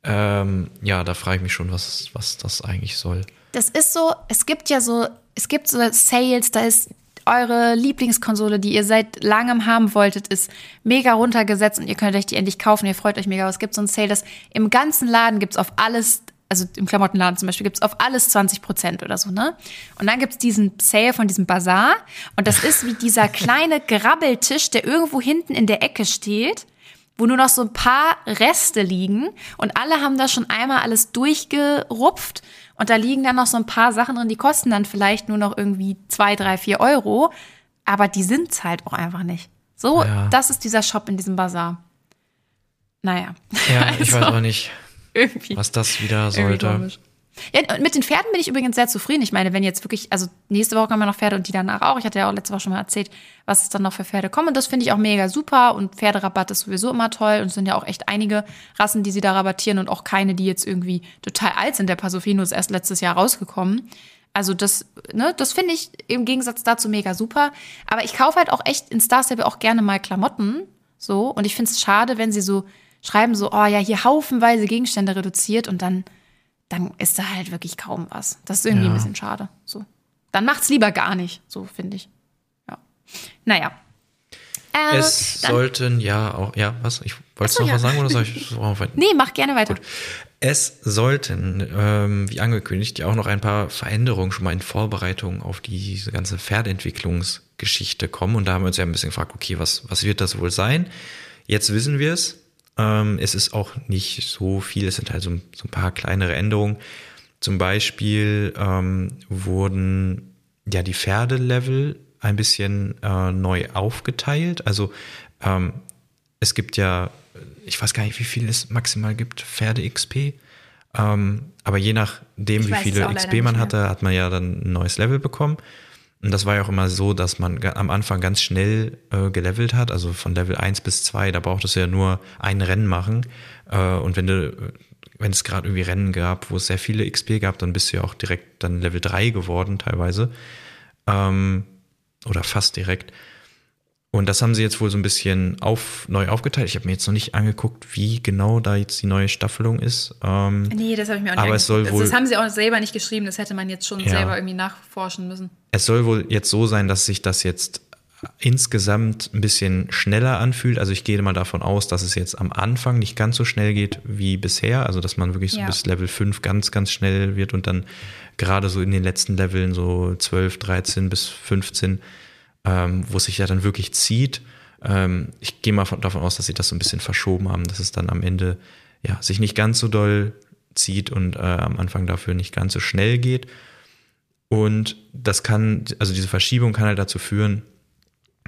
S2: ähm, ja, da frage ich mich schon, was, was das eigentlich soll.
S1: Das ist so, es gibt ja so, es gibt so Sales, da ist eure Lieblingskonsole, die ihr seit langem haben wolltet, ist mega runtergesetzt und ihr könnt euch die endlich kaufen. Ihr freut euch mega. Aber es gibt so ein Sale, das im ganzen Laden gibt es auf alles, also im Klamottenladen zum Beispiel, gibt es auf alles 20 Prozent oder so, ne? Und dann gibt es diesen Sale von diesem Bazar und das ist wie dieser kleine Grabbeltisch, der irgendwo hinten in der Ecke steht wo nur noch so ein paar Reste liegen und alle haben da schon einmal alles durchgerupft und da liegen dann noch so ein paar Sachen drin, die kosten dann vielleicht nur noch irgendwie zwei, drei, vier Euro. Aber die sind's halt auch einfach nicht. So, ja. das ist dieser Shop in diesem Bazar. Naja.
S2: Ja, also, ich weiß auch nicht, irgendwie, was das wieder sollte.
S1: Ja, mit den Pferden bin ich übrigens sehr zufrieden. Ich meine, wenn jetzt wirklich, also nächste Woche kommen ja noch Pferde und die danach auch. Ich hatte ja auch letzte Woche schon mal erzählt, was es dann noch für Pferde kommen. Und das finde ich auch mega super. Und Pferderabatt ist sowieso immer toll. Und es sind ja auch echt einige Rassen, die sie da rabattieren und auch keine, die jetzt irgendwie total alt sind. Der Pasofino ist erst letztes Jahr rausgekommen. Also das, ne, das finde ich im Gegensatz dazu mega super. Aber ich kaufe halt auch echt in Star Stable auch gerne mal Klamotten. So. Und ich finde es schade, wenn sie so schreiben, so, oh ja, hier haufenweise Gegenstände reduziert und dann dann ist da halt wirklich kaum was. Das ist irgendwie ja. ein bisschen schade. So. Dann macht's lieber gar nicht, so finde ich. Ja. Naja.
S2: Äh, es sollten ja auch, ja, was? Ich wollte noch ja. was sagen oder soll ich
S1: weiter? Nee, mach gerne weiter. Gut.
S2: Es sollten, ähm, wie angekündigt, ja auch noch ein paar Veränderungen schon mal in Vorbereitung auf diese ganze Pferdentwicklungsgeschichte kommen. Und da haben wir uns ja ein bisschen gefragt, okay, was, was wird das wohl sein? Jetzt wissen wir es. Ähm, es ist auch nicht so viel, es sind halt so, so ein paar kleinere Änderungen. Zum Beispiel ähm, wurden ja die Pferdelevel ein bisschen äh, neu aufgeteilt. Also ähm, es gibt ja, ich weiß gar nicht, wie viel es maximal gibt, Pferde-XP. Ähm, aber je nachdem, ich wie viele XP man hatte, hat man ja dann ein neues Level bekommen. Und das war ja auch immer so, dass man am Anfang ganz schnell äh, gelevelt hat, also von Level 1 bis 2, da braucht es ja nur ein Rennen machen. Äh, und wenn du, wenn es gerade irgendwie Rennen gab, wo es sehr viele XP gab, dann bist du ja auch direkt dann Level 3 geworden teilweise. Ähm, oder fast direkt. Und das haben sie jetzt wohl so ein bisschen auf, neu aufgeteilt. Ich habe mir jetzt noch nicht angeguckt, wie genau da jetzt die neue Staffelung ist. Ähm,
S1: nee, das habe ich mir auch nicht
S2: aber es soll wohl,
S1: Das haben sie auch selber nicht geschrieben, das hätte man jetzt schon ja. selber irgendwie nachforschen müssen.
S2: Es soll wohl jetzt so sein, dass sich das jetzt insgesamt ein bisschen schneller anfühlt. Also ich gehe mal davon aus, dass es jetzt am Anfang nicht ganz so schnell geht wie bisher. Also dass man wirklich so ja. bis Level 5 ganz, ganz schnell wird und dann gerade so in den letzten Leveln so 12, 13 bis 15 ähm, wo es sich ja dann wirklich zieht. Ähm, ich gehe mal von, davon aus, dass sie das so ein bisschen verschoben haben, dass es dann am Ende ja sich nicht ganz so doll zieht und äh, am Anfang dafür nicht ganz so schnell geht. Und das kann, also diese Verschiebung kann halt dazu führen,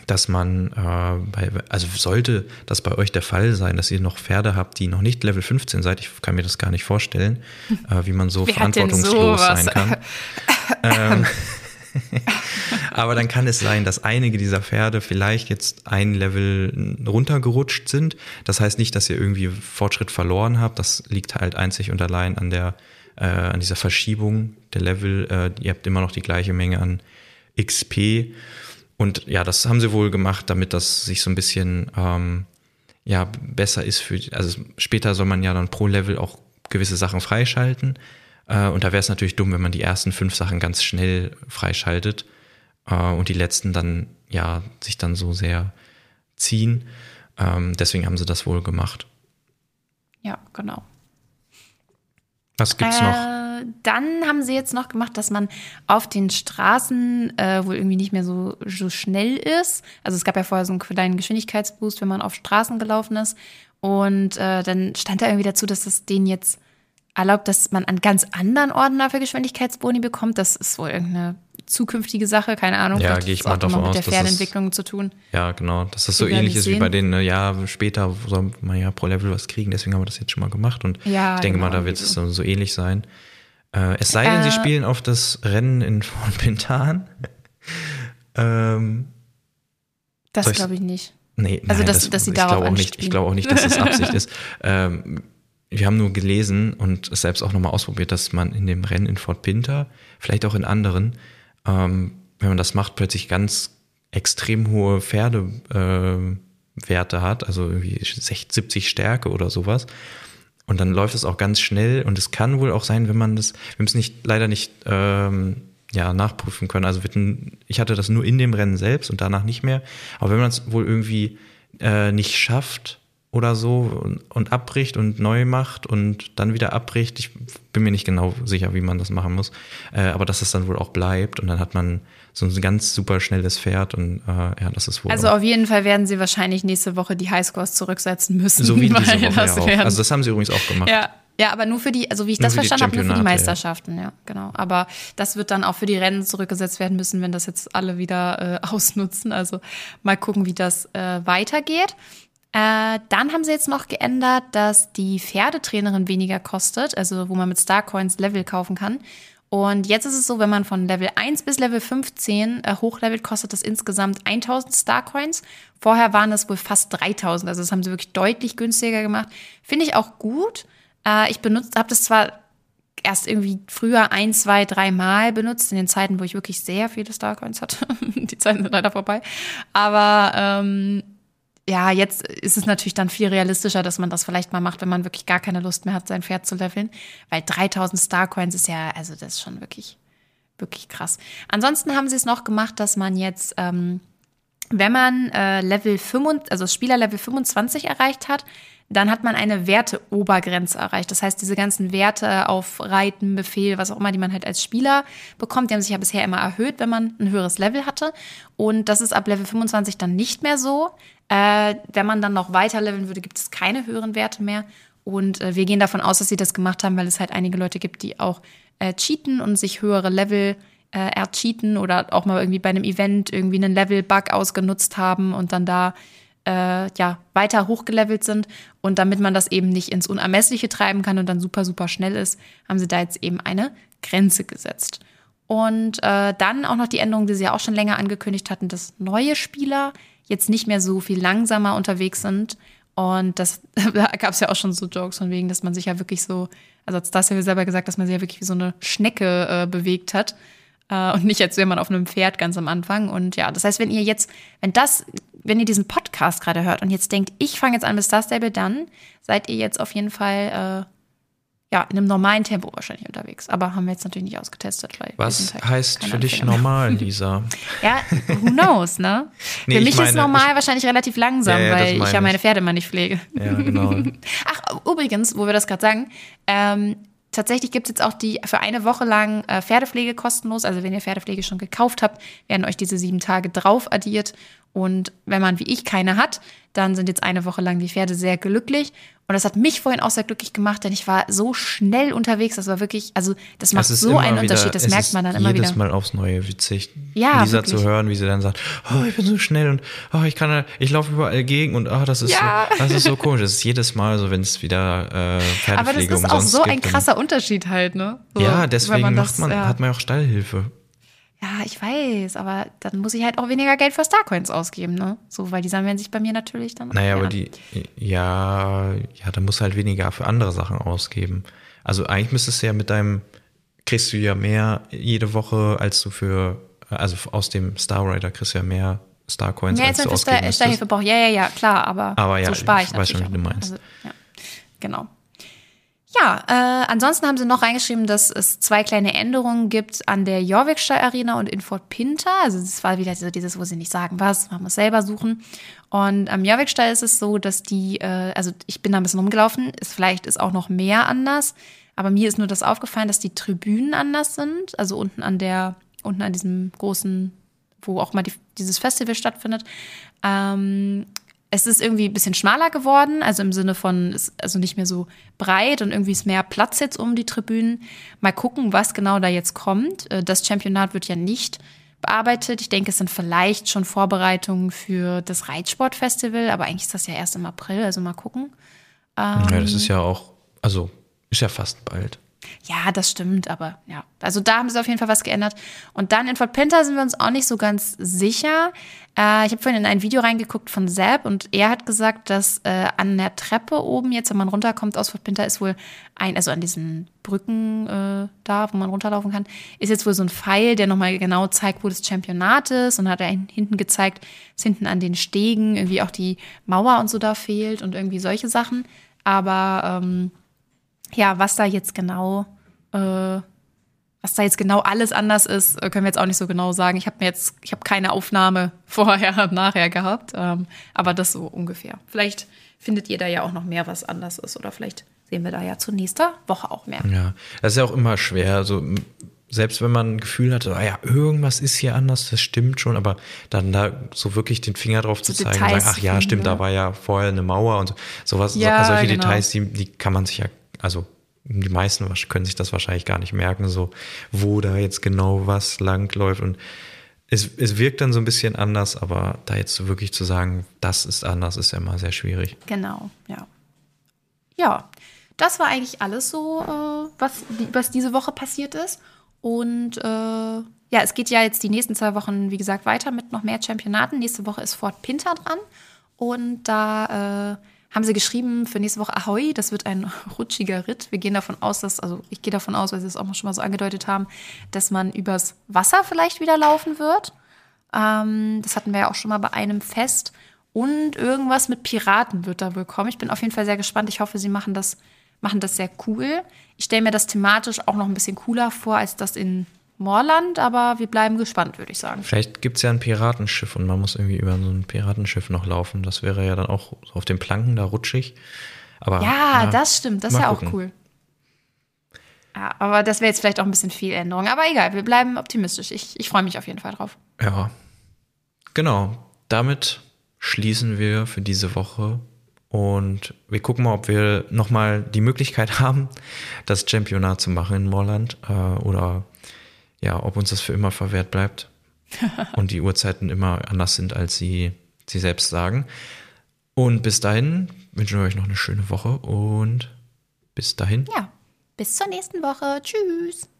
S2: dass man, äh, bei, also sollte das bei euch der Fall sein, dass ihr noch Pferde habt, die noch nicht Level 15 seid, ich kann mir das gar nicht vorstellen, äh, wie man so
S1: Wer
S2: verantwortungslos sein kann. ähm, Aber dann kann es sein, dass einige dieser Pferde vielleicht jetzt ein Level runtergerutscht sind. Das heißt nicht, dass ihr irgendwie Fortschritt verloren habt. Das liegt halt einzig und allein an der, äh, an dieser Verschiebung der Level. Äh, ihr habt immer noch die gleiche Menge an XP. Und ja, das haben sie wohl gemacht, damit das sich so ein bisschen ähm, ja, besser ist für, also später soll man ja dann pro Level auch gewisse Sachen freischalten. Äh, und da wäre es natürlich dumm, wenn man die ersten fünf Sachen ganz schnell freischaltet äh, und die letzten dann ja sich dann so sehr ziehen. Ähm, deswegen haben sie das wohl gemacht.
S1: Ja, genau.
S2: Was gibt's äh, noch?
S1: Dann haben sie jetzt noch gemacht, dass man auf den Straßen äh, wohl irgendwie nicht mehr so, so schnell ist. Also es gab ja vorher so einen kleinen Geschwindigkeitsboost, wenn man auf Straßen gelaufen ist. Und äh, dann stand da irgendwie dazu, dass das den jetzt erlaubt, dass man an ganz anderen Orten dafür Geschwindigkeitsboni bekommt. Das ist wohl irgendeine zukünftige Sache, keine Ahnung.
S2: Ja, gehe ich mal davon aus.
S1: Mit der Pferdeentwicklung zu tun.
S2: Ja, genau. Dass das so ähnlich ist wie bei denen, ne, ja, später soll man ja pro Level was kriegen, deswegen haben wir das jetzt schon mal gemacht. Und ja, ich denke genau, mal, da wird es so, so ähnlich sein. Äh, es sei denn, äh, sie spielen auf das Rennen in von Pintan.
S1: ähm, das glaube ich nicht.
S2: Nee, also, nein, dass, das, dass sie ich glaube auch nicht, Ich glaube auch nicht, dass das Absicht ist. Ähm, wir haben nur gelesen und es selbst auch nochmal ausprobiert, dass man in dem Rennen in Fort Pinter, vielleicht auch in anderen, ähm, wenn man das macht, plötzlich ganz extrem hohe Pferdewerte äh, hat, also irgendwie 60, 70 Stärke oder sowas. Und dann läuft es auch ganz schnell und es kann wohl auch sein, wenn man das, wir es nicht, leider nicht ähm, ja, nachprüfen können. Also ich hatte das nur in dem Rennen selbst und danach nicht mehr. Aber wenn man es wohl irgendwie äh, nicht schafft, oder so und, und, abbricht und neu macht und dann wieder abbricht. Ich bin mir nicht genau sicher, wie man das machen muss. Äh, aber dass es dann wohl auch bleibt und dann hat man so ein ganz super schnelles Pferd und äh, ja, das ist wohl.
S1: Also auf jeden Fall werden sie wahrscheinlich nächste Woche die Highscores zurücksetzen müssen.
S2: So wie diese Woche das ja auch. Also das haben sie übrigens auch gemacht.
S1: Ja. Ja, aber nur für die, also wie ich nur das verstanden habe, nur für die Meisterschaften, ja. ja. genau. Aber das wird dann auch für die Rennen zurückgesetzt werden müssen, wenn das jetzt alle wieder äh, ausnutzen. Also mal gucken, wie das äh, weitergeht. Äh, dann haben sie jetzt noch geändert, dass die Pferdetrainerin weniger kostet, also wo man mit Starcoins Level kaufen kann. Und jetzt ist es so, wenn man von Level 1 bis Level 15 äh, hochlevelt, kostet das insgesamt 1000 Starcoins. Vorher waren es wohl fast 3000, also das haben sie wirklich deutlich günstiger gemacht. Finde ich auch gut. Äh, ich habe das zwar erst irgendwie früher ein, zwei, drei Mal benutzt, in den Zeiten, wo ich wirklich sehr viele Starcoins hatte. Die Zeiten sind leider vorbei. Aber ähm, ja, jetzt ist es natürlich dann viel realistischer, dass man das vielleicht mal macht, wenn man wirklich gar keine Lust mehr hat, sein Pferd zu leveln. Weil 3000 Starcoins ist ja, also das ist schon wirklich, wirklich krass. Ansonsten haben sie es noch gemacht, dass man jetzt, ähm, wenn man äh, Level 25, also Spielerlevel 25 erreicht hat, dann hat man eine Werteobergrenze erreicht. Das heißt, diese ganzen Werte auf Reiten, Befehl, was auch immer, die man halt als Spieler bekommt, die haben sich ja bisher immer erhöht, wenn man ein höheres Level hatte. Und das ist ab Level 25 dann nicht mehr so. Äh, wenn man dann noch weiter leveln würde, gibt es keine höheren Werte mehr. Und äh, wir gehen davon aus, dass sie das gemacht haben, weil es halt einige Leute gibt, die auch äh, cheaten und sich höhere Level äh, ercheaten oder auch mal irgendwie bei einem Event irgendwie einen Level-Bug ausgenutzt haben und dann da äh, ja, weiter hochgelevelt sind. Und damit man das eben nicht ins Unermessliche treiben kann und dann super, super schnell ist, haben sie da jetzt eben eine Grenze gesetzt. Und äh, dann auch noch die Änderung, die sie ja auch schon länger angekündigt hatten, dass neue Spieler jetzt nicht mehr so viel langsamer unterwegs sind. Und das, da gab es ja auch schon so Jokes von wegen, dass man sich ja wirklich so, also als das ja selber gesagt, dass man sich ja wirklich wie so eine Schnecke äh, bewegt hat. Äh, und nicht als wäre man auf einem Pferd ganz am Anfang. Und ja, das heißt, wenn ihr jetzt, wenn das wenn ihr diesen Podcast gerade hört und jetzt denkt, ich fange jetzt an mit Star Stable, dann seid ihr jetzt auf jeden Fall äh, ja, in einem normalen Tempo wahrscheinlich unterwegs. Aber haben wir jetzt natürlich nicht ausgetestet.
S2: Was halt heißt für dich normal, Lisa?
S1: ja, who knows, ne? nee, für mich meine, ist normal ich, wahrscheinlich relativ langsam, ja, weil ich ja meine Pferde immer nicht pflege.
S2: Ja, genau.
S1: Ach, übrigens, wo wir das gerade sagen, ähm, tatsächlich gibt es jetzt auch die für eine Woche lang äh, Pferdepflege kostenlos. Also wenn ihr Pferdepflege schon gekauft habt, werden euch diese sieben Tage drauf addiert. Und wenn man wie ich keine hat, dann sind jetzt eine Woche lang die Pferde sehr glücklich. Und das hat mich vorhin auch sehr glücklich gemacht, denn ich war so schnell unterwegs. Das war wirklich, also das macht so einen wieder, Unterschied. Das merkt man dann immer
S2: wieder.
S1: Jedes
S2: Mal aufs Neue witzig, ja, Lisa wirklich. zu hören, wie sie dann sagt, oh, ich bin so schnell und oh, ich kann, ich laufe überall gegen und oh, das ist ja. so, das ist so komisch. Das ist jedes Mal so, wenn es wieder äh, Pferdepflege
S1: Aber das ist auch so ein krasser Unterschied halt, ne? So,
S2: ja, deswegen man das, man, ja. hat man auch Stallhilfe.
S1: Ja, ich weiß, aber dann muss ich halt auch weniger Geld für Starcoins ausgeben, ne? So, weil die sammeln sich bei mir natürlich dann.
S2: Naja, aber die, ja, ja, da musst du halt weniger für andere Sachen ausgeben. Also eigentlich müsstest du ja mit deinem, kriegst du ja mehr jede Woche, als du für, also aus dem Star Rider kriegst du ja mehr Starcoins,
S1: ja, als du ausgeben Star, Starhilfe braucht. Ja, ja, ja, klar, aber,
S2: aber ja,
S1: so spare ich,
S2: ich weiß schon, wie du meinst.
S1: Also, ja. Genau. Ja, äh, ansonsten haben sie noch reingeschrieben, dass es zwei kleine Änderungen gibt an der Jorvikstein Arena und in Fort Pinter. Also es war wieder so dieses, wo sie nicht sagen was, man muss selber suchen. Und am Jorvikstein ist es so, dass die, äh, also ich bin da ein bisschen rumgelaufen, ist, vielleicht ist auch noch mehr anders, aber mir ist nur das aufgefallen, dass die Tribünen anders sind. Also unten an der, unten an diesem großen, wo auch mal die, dieses Festival stattfindet. Ähm, es ist irgendwie ein bisschen schmaler geworden, also im Sinne von, ist also nicht mehr so breit und irgendwie ist mehr Platz jetzt um die Tribünen. Mal gucken, was genau da jetzt kommt. Äh, das Championat wird ja nicht bearbeitet. Ich denke, es sind vielleicht schon Vorbereitungen für das Reitsportfestival, aber eigentlich ist das ja erst im April, also mal gucken.
S2: Ähm, ja, das ist ja auch, also ist ja fast bald.
S1: Ja, das stimmt, aber ja. Also da haben sie auf jeden Fall was geändert. Und dann in Fort Pinter sind wir uns auch nicht so ganz sicher. Äh, ich habe vorhin in ein Video reingeguckt von Sepp und er hat gesagt, dass äh, an der Treppe oben, jetzt wenn man runterkommt aus Fort Pinter, ist wohl ein, also an diesen Brücken äh, da, wo man runterlaufen kann, ist jetzt wohl so ein Pfeil, der nochmal genau zeigt, wo das Championat ist. Und hat er hinten gezeigt, dass hinten an den Stegen irgendwie auch die Mauer und so da fehlt und irgendwie solche Sachen. Aber ähm, ja, was da jetzt genau, äh, was da jetzt genau alles anders ist, äh, können wir jetzt auch nicht so genau sagen. Ich habe mir jetzt, ich habe keine Aufnahme vorher und nachher gehabt, ähm, aber das so ungefähr. Vielleicht findet ihr da ja auch noch mehr, was anders ist, oder vielleicht sehen wir da ja zur nächsten Woche auch mehr.
S2: Ja, das ist ja auch immer schwer. Also selbst wenn man ein Gefühl hatte, ah ja, irgendwas ist hier anders, das stimmt schon, aber dann da so wirklich den Finger drauf so zu zeigen und sagen, ach ja, stimmt, da war ja vorher eine Mauer und so, sowas, ja, solche genau. Details, die, die kann man sich ja also die meisten können sich das wahrscheinlich gar nicht merken, so wo da jetzt genau was langläuft. Und es, es wirkt dann so ein bisschen anders, aber da jetzt wirklich zu sagen, das ist anders, ist ja immer sehr schwierig.
S1: Genau, ja. Ja, das war eigentlich alles so, äh, was, was diese Woche passiert ist. Und äh, ja, es geht ja jetzt die nächsten zwei Wochen, wie gesagt, weiter mit noch mehr Championaten. Nächste Woche ist Fort Pinter dran. Und da äh, haben sie geschrieben für nächste Woche Ahoi, das wird ein rutschiger Ritt. Wir gehen davon aus, dass, also ich gehe davon aus, weil sie es auch schon mal so angedeutet haben, dass man übers Wasser vielleicht wieder laufen wird. Ähm, das hatten wir ja auch schon mal bei einem Fest. Und irgendwas mit Piraten wird da wohl kommen. Ich bin auf jeden Fall sehr gespannt. Ich hoffe, sie machen das, machen das sehr cool. Ich stelle mir das thematisch auch noch ein bisschen cooler vor, als das in Moorland, aber wir bleiben gespannt, würde ich sagen.
S2: Vielleicht gibt es ja ein Piratenschiff und man muss irgendwie über so ein Piratenschiff noch laufen. Das wäre ja dann auch auf den Planken da rutschig. Aber,
S1: ja, ja das stimmt. Das ist ja auch cool. Ja, aber das wäre jetzt vielleicht auch ein bisschen viel Änderung. Aber egal, wir bleiben optimistisch. Ich, ich freue mich auf jeden Fall drauf.
S2: Ja. Genau. Damit schließen wir für diese Woche und wir gucken mal, ob wir nochmal die Möglichkeit haben, das Championat zu machen in Moorland äh, oder ja, ob uns das für immer verwehrt bleibt und die Uhrzeiten immer anders sind, als sie, sie selbst sagen. Und bis dahin wünschen wir euch noch eine schöne Woche und bis dahin.
S1: Ja, bis zur nächsten Woche. Tschüss.